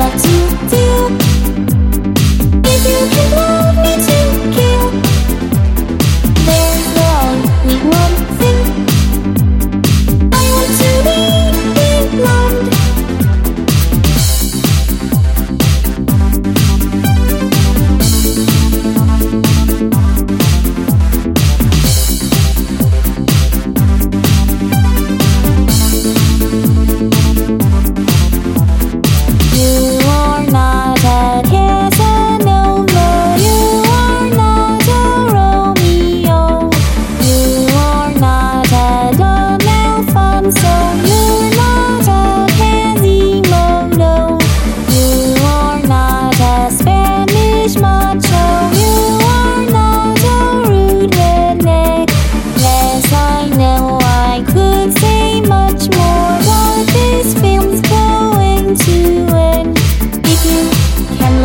love to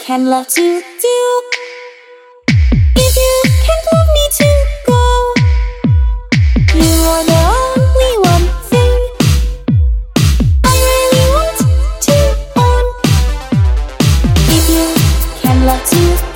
can love to do. If you can't love me to go, you are the only one thing I really want to own. If you can love to